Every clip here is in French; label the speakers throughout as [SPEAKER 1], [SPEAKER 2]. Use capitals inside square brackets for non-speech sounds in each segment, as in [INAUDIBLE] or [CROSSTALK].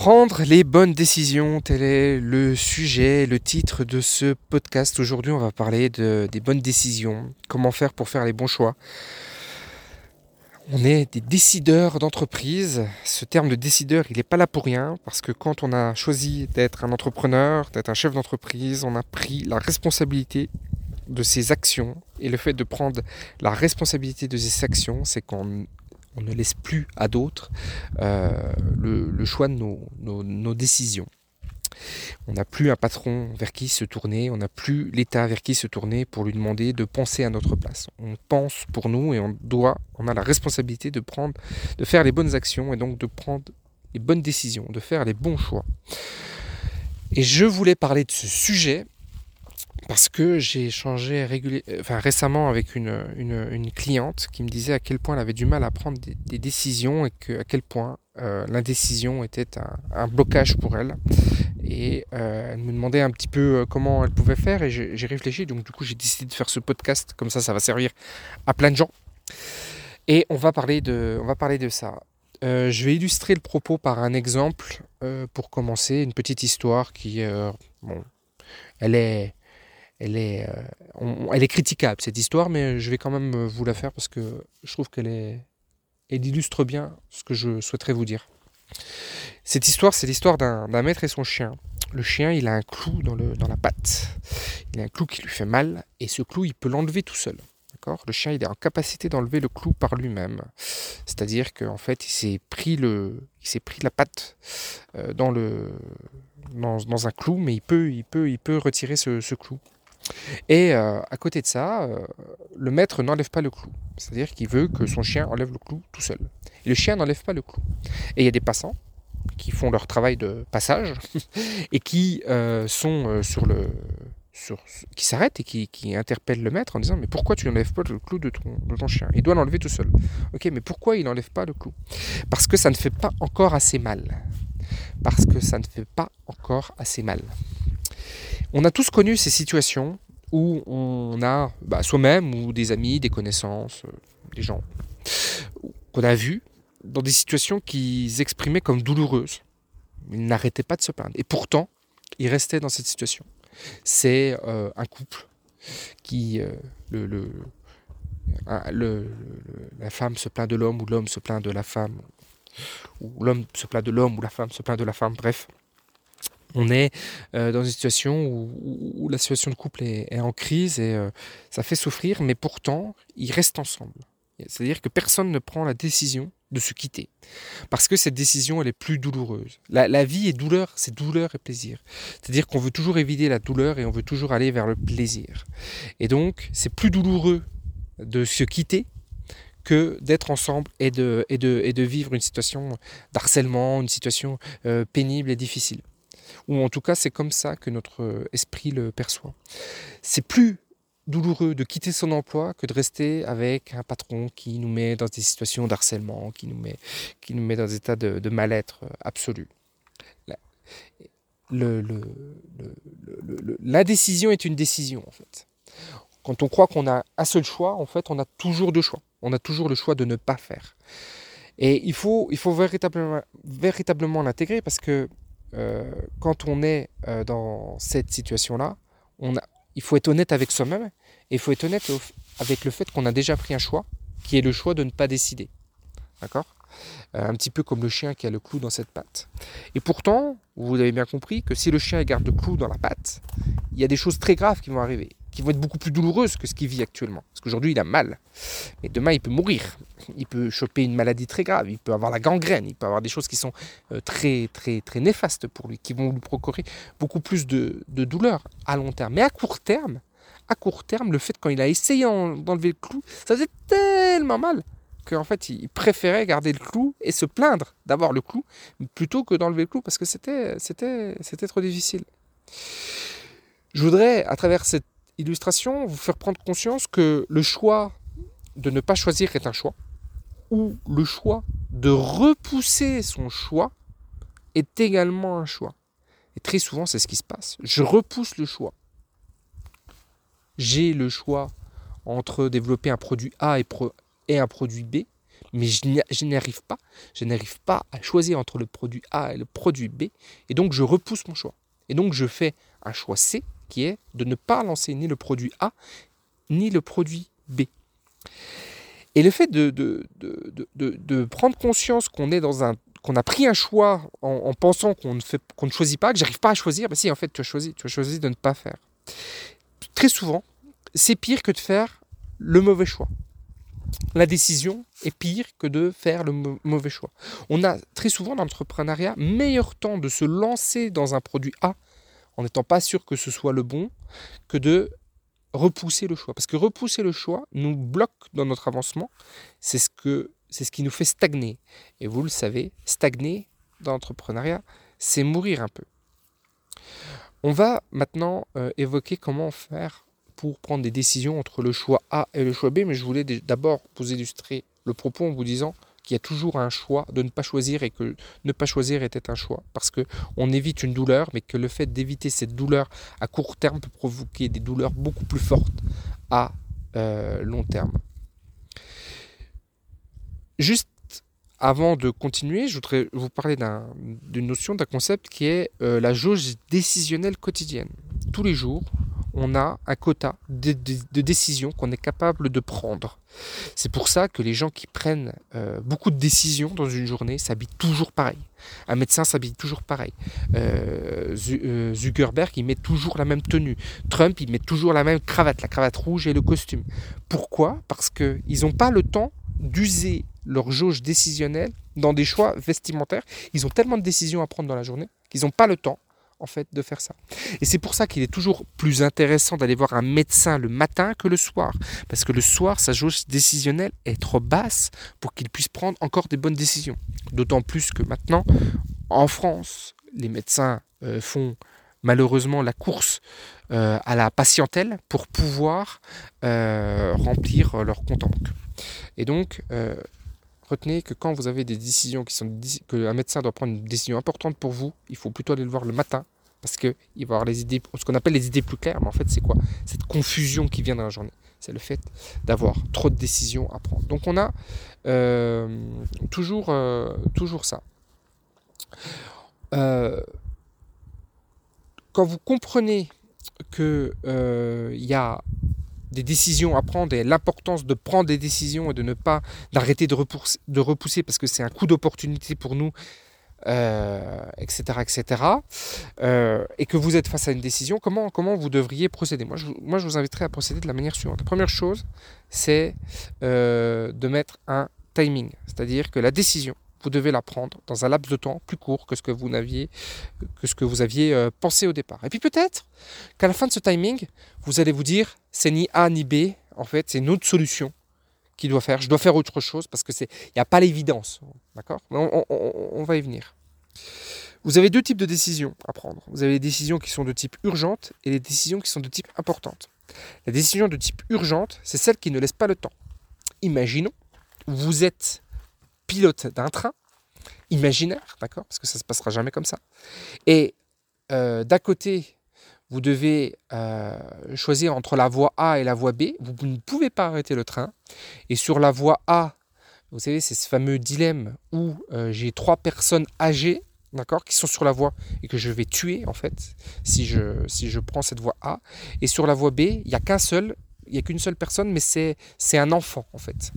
[SPEAKER 1] Prendre les bonnes décisions, tel est le sujet, le titre de ce podcast. Aujourd'hui, on va parler de, des bonnes décisions, comment faire pour faire les bons choix. On est des décideurs d'entreprise. Ce terme de décideur, il n'est pas là pour rien, parce que quand on a choisi d'être un entrepreneur, d'être un chef d'entreprise, on a pris la responsabilité de ses actions. Et le fait de prendre la responsabilité de ses actions, c'est qu'on on ne laisse plus à d'autres euh, le, choix de nos, décisions. On n'a plus un patron vers qui se tourner, on n'a plus l'État vers qui se tourner pour lui demander de penser à notre place. On pense pour nous et on doit, on a la responsabilité de prendre, de faire les bonnes actions et donc de prendre les bonnes décisions, de faire les bons choix. Et je voulais parler de ce sujet parce que j'ai échangé enfin, récemment avec une, une, cliente qui me disait à quel point elle avait du mal à prendre des, décisions et à quel point euh, l'indécision était un, blocage pour elle. Et euh, elle me demandait un petit peu euh, comment elle pouvait faire et j'ai réfléchi. Donc du coup j'ai décidé de faire ce podcast. Comme ça, ça va servir à plein de gens. Et on va parler de, on va parler de ça. je vais illustrer le propos par un exemple pour commencer, une petite histoire qui, bon, elle est elle est, euh, elle est critiquable cette histoire, mais je vais quand même euh, vous la faire parce que je trouve qu'elle est, elle illustre bien ce que je souhaiterais vous dire. Cette histoire, c'est l'histoire d'un maître et son chien. Le chien, il a un clou dans, la patte. Il a un clou qui lui fait mal, et ce clou, il peut l'enlever tout seul. Le chien, il est en capacité d'enlever le clou par lui-même. C'est-à-dire qu'en fait, il s'est pris, la patte euh, dans, un clou, mais il peut, peut, peut retirer ce clou. Et euh, à côté de ça, euh, le maître n'enlève pas le clou. C'est-à-dire qu'il veut que son chien enlève le clou tout seul. Et le chien n'enlève pas le clou. Et il y a des passants qui font leur travail de passage [LAUGHS] et qui euh, sont sur le qui s'arrêtent et qui, qui, interpellent le maître en disant mais pourquoi tu n'enlèves pas le clou de ton, de ton chien? Il doit l'enlever tout seul. Ok, mais pourquoi il n'enlève pas le clou? Parce que ça ne fait pas encore assez mal. Parce que ça ne fait pas encore assez mal. On a tous connu ces situations où on a bah, soi-même ou des amis, des connaissances, euh, des gens qu'on a vus dans des situations qu'ils exprimaient comme douloureuses. Ils n'arrêtaient pas de se plaindre. Et pourtant, ils restaient dans cette situation. C'est euh, un couple qui... Euh, la femme se plaint de l'homme ou l'homme se plaint de la femme, ou l'homme se plaint de l'homme ou la femme se plaint de la femme, bref on est euh, dans une situation où, la situation de couple est, en crise et euh, ça fait souffrir, mais pourtant, ils restent ensemble. C'est-à-dire que personne ne prend la décision de se quitter. Parce que cette décision, elle est plus douloureuse. La, vie est douleur, c'est douleur et plaisir. C'est-à-dire qu'on veut toujours éviter la douleur et on veut toujours aller vers le plaisir. Et donc, c'est plus douloureux de se quitter que d'être ensemble et de, vivre une situation d'harcèlement, une situation euh, pénible et difficile ou en tout cas c'est comme ça que notre esprit le perçoit. C'est plus douloureux de quitter son emploi que de rester avec un patron qui nous met dans des situations d'harcèlement, qui qui nous met dans des états de, mal-être euh, absolu. L'indécision est une décision en fait. Quand on croit qu'on a un seul choix, en fait, on a toujours deux choix. On a toujours le choix de ne pas faire. Et il faut, il faut véritablement, véritablement l'intégrer parce que euh, quand on est euh, dans cette situation-là, il faut être honnête avec soi-même et il faut être honnête avec le fait qu'on a déjà pris un choix, qui est le choix de ne pas décider. D'accord? Euh, Un petit peu comme le chien qui a le clou dans cette patte. Et pourtant, vous avez bien compris que si le chien garde le clou dans la patte, il y a des choses très graves qui vont arriver qui vont être beaucoup plus douloureuses que ce qu'il vit actuellement. Parce qu'aujourd'hui, il a mal. Mais demain, il peut mourir. Il peut choper une maladie très grave. Il peut avoir la gangrène. Il peut avoir des choses qui sont euh, très, très, très néfastes pour lui, qui vont lui procurer beaucoup plus de, de douleur à long terme. Mais à court terme, à court terme, le fait quand il a essayé d'enlever le clou, ça faisait tellement mal qu'en fait, il préférait garder le clou et se plaindre d'avoir le clou plutôt que d'enlever le clou parce que c'était, c'était, c'était trop difficile. Je voudrais, à travers cette illustration, vous faire prendre conscience que le choix de ne pas choisir est un choix, ou le choix de repousser son choix est également un choix. Et très souvent, c'est ce qui se passe. Je repousse le choix. J'ai le choix entre développer un produit A et, un produit B, mais je n'y arrive pas. Je n'arrive pas à choisir entre le produit A et le produit B, et donc je repousse mon choix. Et donc je fais un choix C, qui est de ne pas lancer ni le produit A, ni le produit B. Et le fait de, prendre conscience qu'on est dans un qu'on a pris un choix en, pensant qu'on ne, choisit pas, que j'arrive pas à choisir, ben si en fait tu as choisi, tu as choisi de ne pas faire. Très souvent, c'est pire que de faire le mauvais choix. La décision est pire que de faire le mauvais choix. On a très souvent dans l'entrepreneuriat meilleur temps de se lancer dans un produit A en n'étant pas sûr que ce soit le bon que de repousser le choix. Parce que repousser le choix nous bloque dans notre avancement. C'est ce, qui nous fait stagner. Et vous le savez, stagner dans l'entrepreneuriat, c'est mourir un peu. On va maintenant euh, évoquer comment faire pour prendre des décisions entre le choix A et le choix B, mais je voulais d'abord vous illustrer le propos en vous disant qu'il y a toujours un choix de ne pas choisir et que ne pas choisir était un choix parce que on évite une douleur, mais que le fait d'éviter cette douleur à court terme peut provoquer des douleurs beaucoup plus fortes à euh, long terme. Juste avant de continuer, je voudrais vous parler d'une notion, d'un concept qui est euh, la jauge décisionnelle quotidienne. Tous les jours, on a un quota de, décisions qu'on est capable de prendre. C'est pour ça que les gens qui prennent euh, beaucoup de décisions dans une journée s'habillent toujours pareil. Un médecin s'habille toujours pareil. Euh, euh, Zuckerberg, il met toujours la même tenue. Trump, il met toujours la même cravate, la cravate rouge et le costume. Pourquoi? Parce qu'ils n'ont pas le temps d'user leur jauge décisionnelle dans des choix vestimentaires. Ils ont tellement de décisions à prendre dans la journée qu'ils n'ont pas le temps en fait de faire ça. Et c'est pour ça qu'il est toujours plus intéressant d'aller voir un médecin le matin que le soir. Parce que le soir, sa jauge décisionnelle est trop basse pour qu'il puisse prendre encore des bonnes décisions. D'autant plus que maintenant, en France, les médecins euh, font malheureusement la course euh, à la patientèle pour pouvoir euh, remplir leur compte en banque. Et donc, retenez que quand vous avez des décisions qui sont que un médecin doit prendre une décision importante pour vous, il faut plutôt aller le voir le matin parce qu'il va avoir les idées, ce qu'on appelle les idées plus claires. Mais en fait, c'est quoi? Cette confusion qui vient dans la journée. C'est le fait d'avoir trop de décisions à prendre. Donc on a euh, toujours, euh, toujours ça. Euh, quand vous comprenez qu'il il y a des décisions à prendre et l'importance de prendre des décisions et de ne pas d'arrêter de repousser, parce que c'est un coup d'opportunité pour nous, etc. Euh, etc. Euh, et que vous êtes face à une décision, comment, comment vous devriez procéder? Moi je, moi, je vous inviterai à procéder de la manière suivante. La première chose, c'est euh, de mettre un timing, c'est-à-dire que la décision, vous devez la prendre dans un laps de temps plus court que ce que vous que ce que vous aviez euh, pensé au départ. Et puis peut-être qu'à la fin de ce timing, vous allez vous dire c'est ni A ni B, en fait, c'est une autre solution qui doit faire. Je dois faire autre chose parce que c'est il n'y a pas l'évidence, d'accord? On, on, va y venir. Vous avez deux types de décisions à prendre. Vous avez les décisions qui sont de type urgente et les décisions qui sont de type importante. La décision de type urgente, c'est celle qui ne laisse pas le temps. Imaginons, vous êtes pilote d'un train imaginaire, d'accord Parce que ça ne se passera jamais comme ça. Et euh, d'à côté, vous devez euh, choisir entre la voie A et la voie B. Vous ne pouvez pas arrêter le train. Et sur la voie A, vous savez, c'est ce fameux dilemme où euh, j'ai trois personnes âgées, d'accord, qui sont sur la voie et que je vais tuer, en fait, si je, si je prends cette voie A. Et sur la voie B, il n'y a qu'un seul il n'y a qu'une seule personne, mais c'est, un enfant en fait.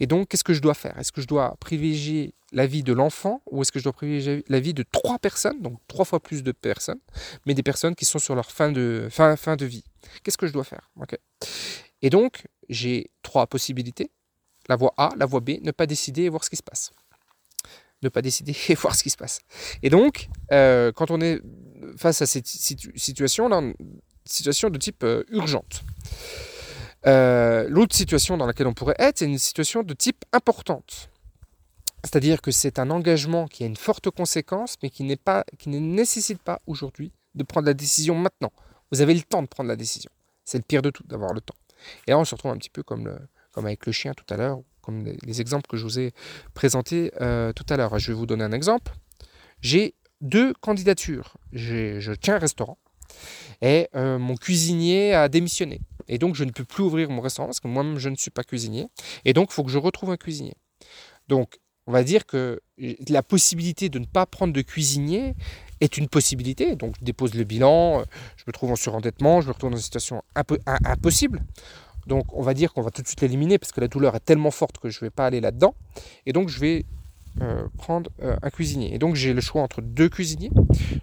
[SPEAKER 1] Et donc, qu'est-ce que je dois faire? Est-ce que je dois privilégier la vie de l'enfant ou est-ce que je dois privilégier la vie de trois personnes, donc trois fois plus de personnes, mais des personnes qui sont sur leur fin de, fin, fin de vie? Qu'est-ce que je dois faire? Et donc, j'ai trois possibilités. La voie A, la voie B, ne pas décider et voir ce qui se passe. Ne pas décider [LAUGHS] et voir ce qui se passe. Et donc, euh, quand on est face à cette situation, là, situation de type euh, urgente. Euh, l'autre situation dans laquelle on pourrait être, c'est une situation de type importante. C'est-à-dire que c'est un engagement qui a une forte conséquence, mais qui, pas, qui ne nécessite pas aujourd'hui de prendre la décision maintenant. Vous avez le temps de prendre la décision. C'est le pire de tout, d'avoir le temps. Et là, on se retrouve un petit peu comme, comme avec le chien tout à l'heure, comme les, exemples que je vous ai présentés euh, tout à l'heure. Je vais vous donner un exemple. J'ai deux candidatures. Je tiens un restaurant et euh, mon cuisinier a démissionné. Et donc, je ne peux plus ouvrir mon restaurant parce que moi-même, je ne suis pas cuisinier. Et donc, il faut que je retrouve un cuisinier. Donc, on va dire que la possibilité de ne pas prendre de cuisinier est une possibilité. Donc, je dépose le bilan, je me trouve en surendettement, je me retrouve dans une situation un peu impossible. Donc, on va dire qu'on va tout de suite l'éliminer parce que la douleur est tellement forte que je ne vais pas aller là-dedans. Et donc, je vais euh, prendre euh, un cuisinier. Et donc, j'ai le choix entre deux cuisiniers.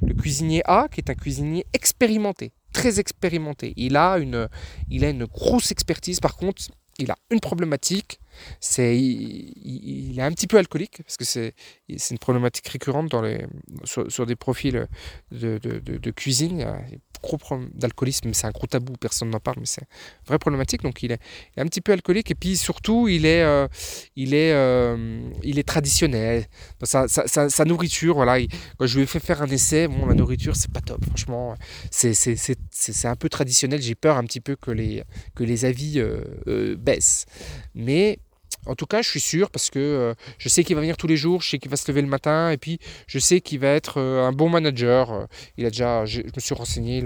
[SPEAKER 1] Le cuisinier A, qui est un cuisinier expérimenté, très expérimenté. Il a une, il a une grosse expertise. Par contre, il a une problématique, c'est il, est un petit peu alcoolique parce que c'est une problématique récurrente dans les sur, des profils de, de, de, cuisine. Il y a gros problème d'alcoolisme, c'est un gros tabou, personne n'en parle, mais c'est une vraie problématique. Donc il est, un petit peu alcoolique et puis surtout il est euh, il est euh, il est traditionnel. Sa, sa, sa, nourriture, voilà. quand je lui ai fait faire un essai, bon la nourriture c'est pas top, franchement. C'est un peu traditionnel. J'ai peur un petit peu que les que les avis euh, baissent, mais en tout cas, je suis sûr parce que euh, je sais qu'il va venir tous les jours, je sais qu'il va se lever le matin et puis je sais qu'il va être euh, un bon manager. Euh, il a déjà, je, me suis renseigné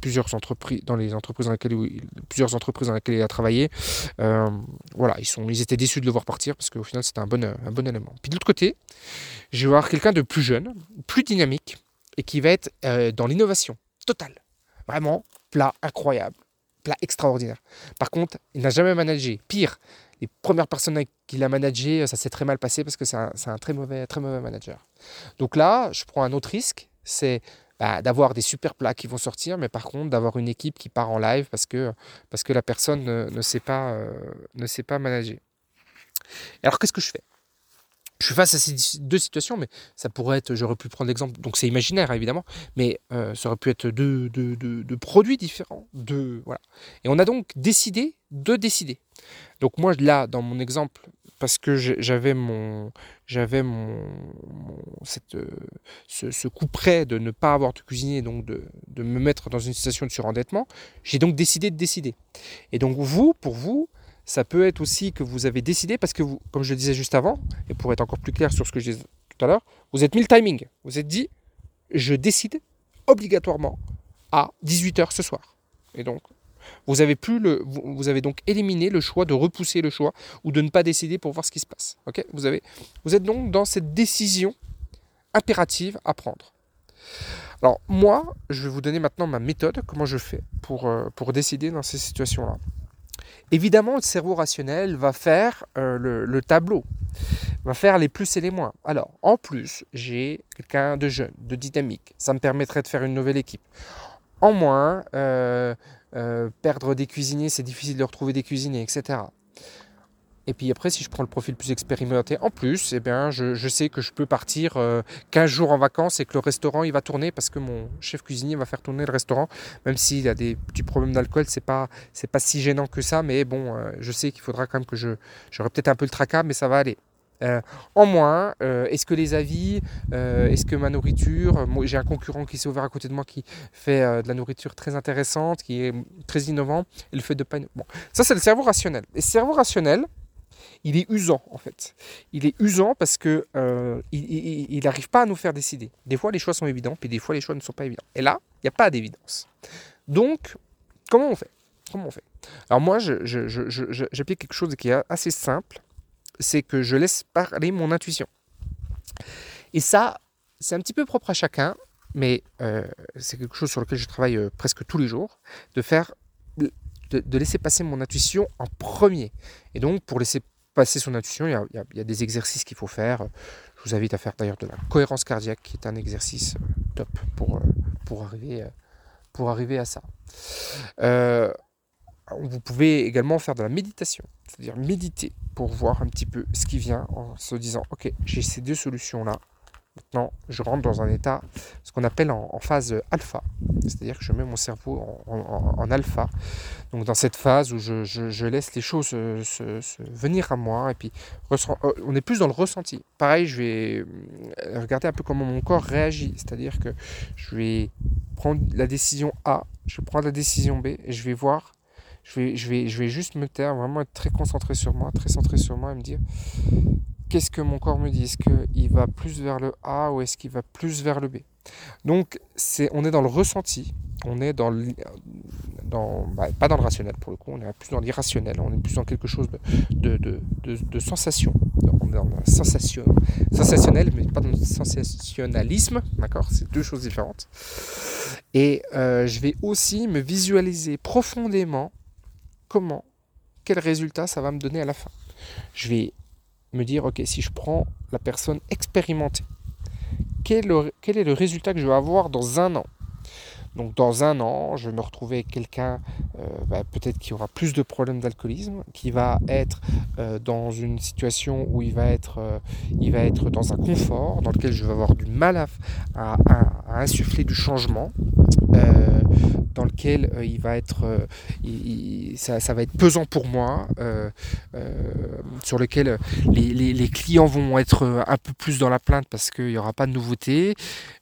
[SPEAKER 1] plusieurs entreprises dans les entreprises dans lesquelles il, plusieurs entreprises dans lesquelles il a travaillé. voilà, ils sont, ils étaient déçus de le voir partir parce qu'au final c'était un bon, un bon élément. Puis de l'autre côté, je vais voir quelqu'un de plus jeune, plus dynamique et qui va être dans l'innovation totale. Vraiment plat incroyable, plat extraordinaire. Par contre, il n'a jamais managé. Pire les premières personnes qu'il a managé, ça s'est très mal passé parce que c'est un, très, mauvais, très mauvais manager. Donc là, je prends un autre risque, c'est bah, d'avoir des super plats qui vont sortir, mais par contre d'avoir une équipe qui part en live parce que, parce que la personne ne, sait, pas, euh, ne sait pas manager. Alors qu'est-ce que je fais? Je suis face à ces deux situations, mais ça pourrait être, j'aurais pu prendre l'exemple, donc c'est imaginaire évidemment, mais euh, ça aurait pu être deux, deux, produits différents. Voilà. Et on a donc décidé de décider. Donc moi là, dans mon exemple, parce que j'avais mon, j'avais mon, euh, ce, coup près de ne pas avoir de cuisinier, donc de, de me mettre dans une situation de surendettement, j'ai donc décidé de décider. Et donc vous, pour vous, ça peut être aussi que vous avez décidé, parce que vous, comme je le disais juste avant, et pour être encore plus clair sur ce que je disais tout à l'heure, vous êtes mis le timing. Vous êtes dit, je décide obligatoirement à 18h ce soir. Et donc, vous avez, plus le, vous, avez donc éliminé le choix de repousser le choix ou de ne pas décider pour voir ce qui se passe. ok? Vous, avez, vous êtes donc dans cette décision impérative à prendre. Alors moi, je vais vous donner maintenant ma méthode, comment je fais pour, euh, pour décider dans ces situations-là. Évidemment, le cerveau rationnel va faire euh, le, tableau, va faire les plus et les moins. Alors, en plus, j'ai quelqu'un de jeune, de dynamique. Ça me permettrait de faire une nouvelle équipe. En moins, euh, euh, perdre des cuisiniers, c'est difficile de retrouver des cuisiniers, etc. Et puis après, si je prends le profil plus expérimenté en plus, eh bien, je, sais que je peux partir 15 jours en vacances et que le restaurant il va tourner parce que mon chef cuisinier va faire tourner le restaurant, même s'il a des petits problèmes d'alcool, c'est pas pas si gênant que ça, mais bon, euh, je sais qu'il faudra quand même que je j'aurai peut-être un peu le tracas, mais ça va aller. Euh, en moins, euh, est-ce que les avis, est-ce que ma nourriture, j'ai un concurrent qui s'est ouvert à côté de moi qui fait de la nourriture très intéressante, qui est très innovant, et le fait de pas... Bon, ça c'est le cerveau rationnel. Et ce cerveau rationnel, il est usant en fait. Il est usant parce que euh, il n'arrive pas à nous faire décider. Des fois les choix sont évidents, puis des fois les choix ne sont pas évidents. Et là, il n'y a pas d'évidence. Donc, comment on fait? Comment on fait? Alors moi, j'applique quelque chose qui est assez simple, c'est que je laisse parler mon intuition. Et ça, c'est un petit peu propre à chacun, mais euh, c'est quelque chose sur lequel je travaille euh, presque tous les jours, de faire de, laisser passer mon intuition en premier. Et donc, pour laisser passer son intuition, il y a, des exercices qu'il faut faire. Je vous invite à faire d'ailleurs de la cohérence cardiaque, qui est un exercice euh, top pour, pour, arriver, pour arriver à ça. Vous pouvez également faire de la méditation, c'est-à-dire méditer pour voir un petit peu ce qui vient en se disant, ok, j'ai ces deux solutions-là, Maintenant, je rentre dans un état, ce qu'on appelle en, phase alpha, c'est-à-dire que je mets mon cerveau en, alpha, donc dans cette phase où je, laisse les choses se, venir à moi, et puis euh, on est plus dans le ressenti. Pareil, je vais euh, regarder un peu comment mon corps réagit, c'est-à-dire que je vais prendre la décision A, je vais prendre la décision B, et je vais voir je vais, je, vais, je vais juste me taire, vraiment être très concentré sur moi, très centré sur moi et me dire qu'est-ce que mon corps me dit? Est-ce qu'il va plus vers le A ou est-ce qu'il va plus vers le B? Donc, c'est, on est dans le ressenti, on est dans, dans bah, pas dans le rationnel pour le coup, on est plus dans l'irrationnel, on est plus dans quelque chose de, de, de, de, sensation. dans le sensation, sensationnel, mais pas dans le sensationnalisme, d'accord? C'est deux choses différentes. Et euh, je vais aussi me visualiser profondément comment, quel résultat ça va me donner à la fin. Je vais me dire, ok, si je prends la personne expérimentée, quel, est le résultat que je vais avoir dans un an? Donc dans un an, je vais me retrouver avec quelqu'un euh, bah, peut-être qui aura plus de problèmes d'alcoolisme, qui va être euh, dans une situation où il va, être, euh, il va être dans un confort, dans lequel je vais avoir du mal à, insuffler du changement dans lequel il va être, ça, va être pesant pour moi, sur lequel les, clients vont être un peu plus dans la plainte parce qu'il n'y aura pas de nouveauté,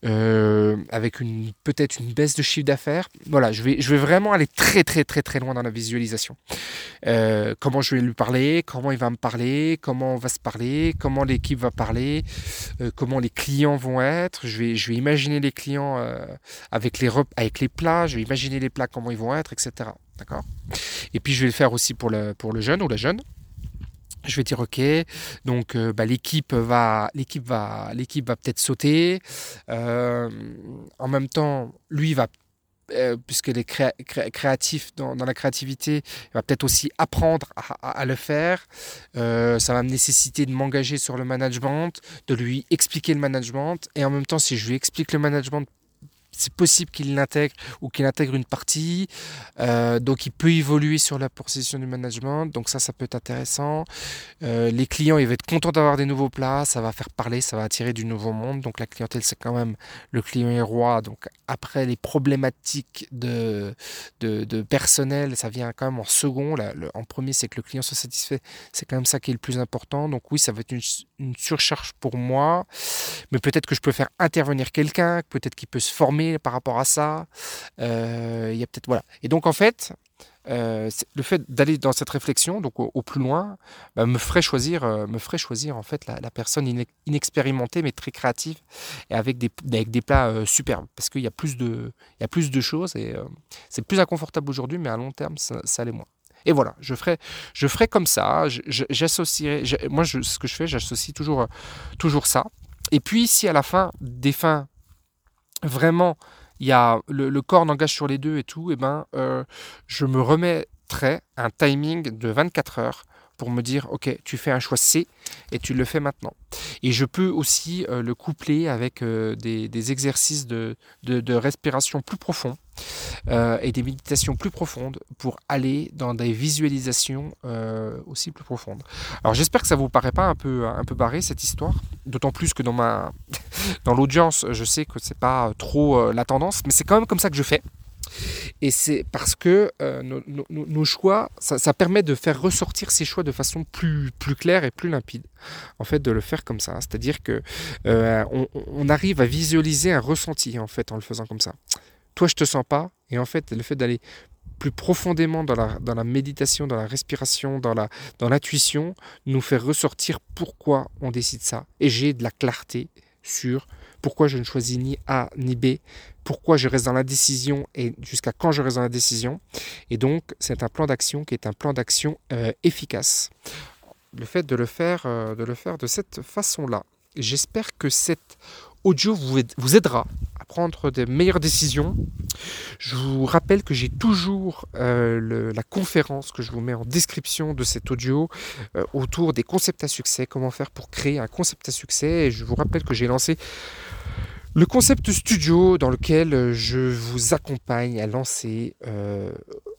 [SPEAKER 1] avec une peut-être une baisse chiffre d'affaires. Voilà, je vais, je vais vraiment aller très très très très loin dans la visualisation. comment je vais lui parler, comment il va me parler, comment on va se parler, comment l'équipe va parler, comment les clients vont être. Je vais, je vais imaginer les clients avec les avec les plats, je vais imaginer les plats, comment ils vont être, etc. D'accord? Et puis je vais le faire aussi pour le, pour le jeune ou la jeune. Je vais dire ok, donc euh, bah, l'équipe va, l'équipe va, l'équipe va peut-être sauter. Euh, en même temps, lui va euh, puisqu'il est créatif dans, la créativité, il va peut-être aussi apprendre à, le faire. ça va me nécessiter de m'engager sur le management, de lui expliquer le management. Et en même temps, si je lui explique le management c'est possible qu'il l'intègre ou qu'il intègre une partie. Euh, donc il peut évoluer sur la position du management. Donc ça, ça peut être intéressant. Euh, les clients, ils vont être contents d'avoir des nouveaux plats. Ça va faire parler, ça va attirer du nouveau monde. Donc la clientèle, c'est quand même le client est roi. Donc après les problématiques de, personnel, ça vient quand même en second. En premier, c'est que le client soit satisfait. C'est quand même ça qui est le plus important. Donc oui, ça va être une, une surcharge pour moi. Mais peut-être que je peux faire intervenir quelqu'un, peut-être qu'il peut se former par rapport à ça. Euh, il y a peut-être voilà. Et donc en fait, euh, le fait d'aller dans cette réflexion, donc au, plus loin, bah, me ferait choisir, euh, me ferait choisir en fait la, personne inexpérimentée mais très créative et avec des, plats superbes parce qu'il y a plus de, il y a plus de choses et c'est plus inconfortable aujourd'hui, mais à long terme ça, ça l'est moins. Et voilà, je ferai, je ferai comme ça. J'associerai, moi, ce que je fais, j'associe toujours, toujours ça. Et puis, si à la fin des fins vraiment il y a le, corps n'engage sur les deux et tout, et eh ben euh, je me remettrai un timing de 24 heures pour me dire ok tu fais un choix C et tu le fais maintenant et je peux aussi euh, le coupler avec euh, des, exercices de, respiration plus profonds euh, et des méditations plus profondes pour aller dans des visualisations aussi plus profondes. Alors j'espère que ça vous paraît pas un peu un peu barré cette histoire, d'autant plus que dans ma [LAUGHS] dans l'audience, je sais que c'est pas trop la tendance, mais c'est quand même comme ça que je fais. Et c'est parce que nos, choix, ça, permet de faire ressortir ces choix de façon plus, claire et plus limpide. En fait, de le faire comme ça. C'est-à-dire que on, on, arrive à visualiser un ressenti en fait en le faisant comme ça toi je te sens pas. Et en fait, le fait d'aller plus profondément dans la, méditation, dans la respiration, dans dans l'intuition, nous fait ressortir pourquoi on décide ça. Et j'ai de la clarté sur pourquoi je ne choisis ni A ni B, pourquoi je reste dans la décision et jusqu'à quand je reste dans la décision. Et donc, c'est un plan d'action qui est un plan d'action euh, efficace. Le fait de le faire, euh, de le faire de cette façon-là. J'espère que cette audio vous, aidera prendre de meilleures décisions. Je vous rappelle que j'ai toujours euh, la conférence que je vous mets en description de cet audio euh, autour des concepts à succès, comment faire pour créer un concept à succès. Et je vous rappelle que j'ai lancé le concept studio dans lequel je vous accompagne à lancer euh,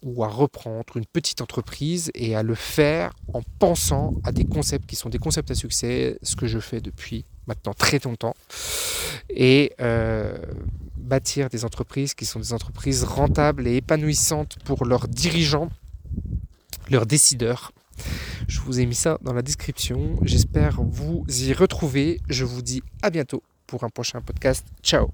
[SPEAKER 1] ou à reprendre une petite entreprise et à le faire en pensant à des concepts qui sont des concepts à succès, ce que je fais depuis maintenant très longtemps, et euh, bâtir des entreprises qui sont des entreprises rentables et épanouissantes pour leurs dirigeants, leurs décideurs. Je vous ai mis ça dans la description. J'espère vous y retrouver. Je vous dis à bientôt pour un prochain podcast. Ciao